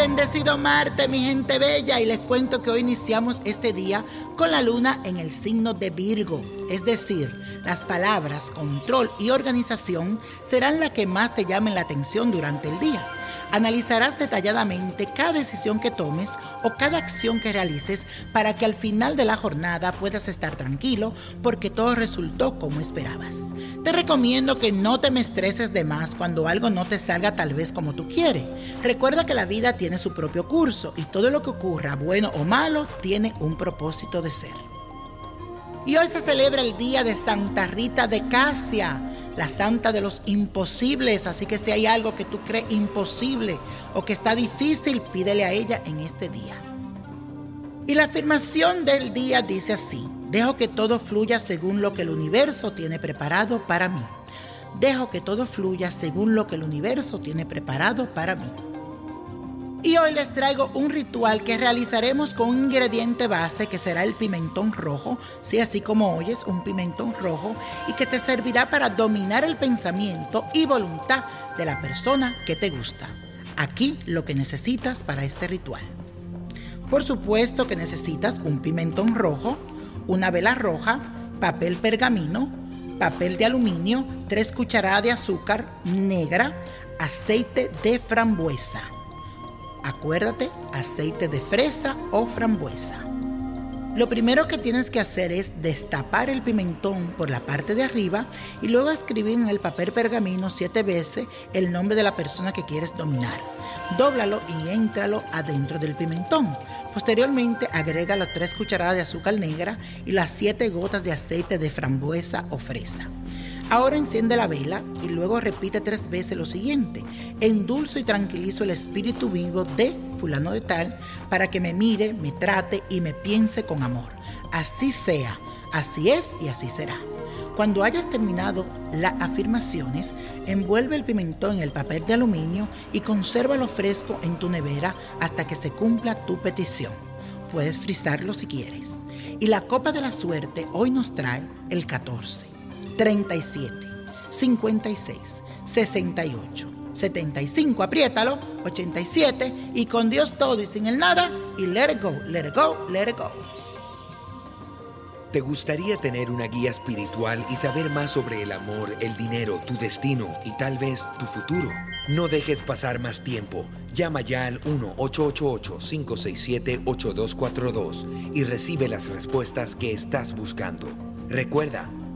Bendecido Marte, mi gente bella, y les cuento que hoy iniciamos este día con la luna en el signo de Virgo, es decir, las palabras control y organización serán las que más te llamen la atención durante el día. Analizarás detalladamente cada decisión que tomes o cada acción que realices para que al final de la jornada puedas estar tranquilo porque todo resultó como esperabas. Te recomiendo que no te me estreses de más cuando algo no te salga tal vez como tú quieres. Recuerda que la vida tiene su propio curso y todo lo que ocurra, bueno o malo, tiene un propósito de ser. Y hoy se celebra el día de Santa Rita de Casia la santa de los imposibles. Así que si hay algo que tú crees imposible o que está difícil, pídele a ella en este día. Y la afirmación del día dice así, dejo que todo fluya según lo que el universo tiene preparado para mí. Dejo que todo fluya según lo que el universo tiene preparado para mí. Y hoy les traigo un ritual que realizaremos con un ingrediente base que será el pimentón rojo, sí, así como oyes, un pimentón rojo, y que te servirá para dominar el pensamiento y voluntad de la persona que te gusta. Aquí lo que necesitas para este ritual. Por supuesto que necesitas un pimentón rojo, una vela roja, papel pergamino, papel de aluminio, tres cucharadas de azúcar negra, aceite de frambuesa Acuérdate, aceite de fresa o frambuesa. Lo primero que tienes que hacer es destapar el pimentón por la parte de arriba y luego escribir en el papel pergamino siete veces el nombre de la persona que quieres dominar. Dóblalo y éntralo adentro del pimentón. Posteriormente agrega las tres cucharadas de azúcar negra y las siete gotas de aceite de frambuesa o fresa. Ahora enciende la vela y luego repite tres veces lo siguiente. Endulzo y tranquilizo el espíritu vivo de fulano de tal para que me mire, me trate y me piense con amor. Así sea, así es y así será. Cuando hayas terminado las afirmaciones, envuelve el pimentón en el papel de aluminio y consérvalo fresco en tu nevera hasta que se cumpla tu petición. Puedes frizarlo si quieres. Y la copa de la suerte hoy nos trae el 14. 37, 56, 68, 75, apriétalo, 87 y con Dios todo y sin el nada y let it go, let it go, let it go. ¿Te gustaría tener una guía espiritual y saber más sobre el amor, el dinero, tu destino y tal vez tu futuro? No dejes pasar más tiempo. Llama ya al 1-888-567-8242 y recibe las respuestas que estás buscando. Recuerda,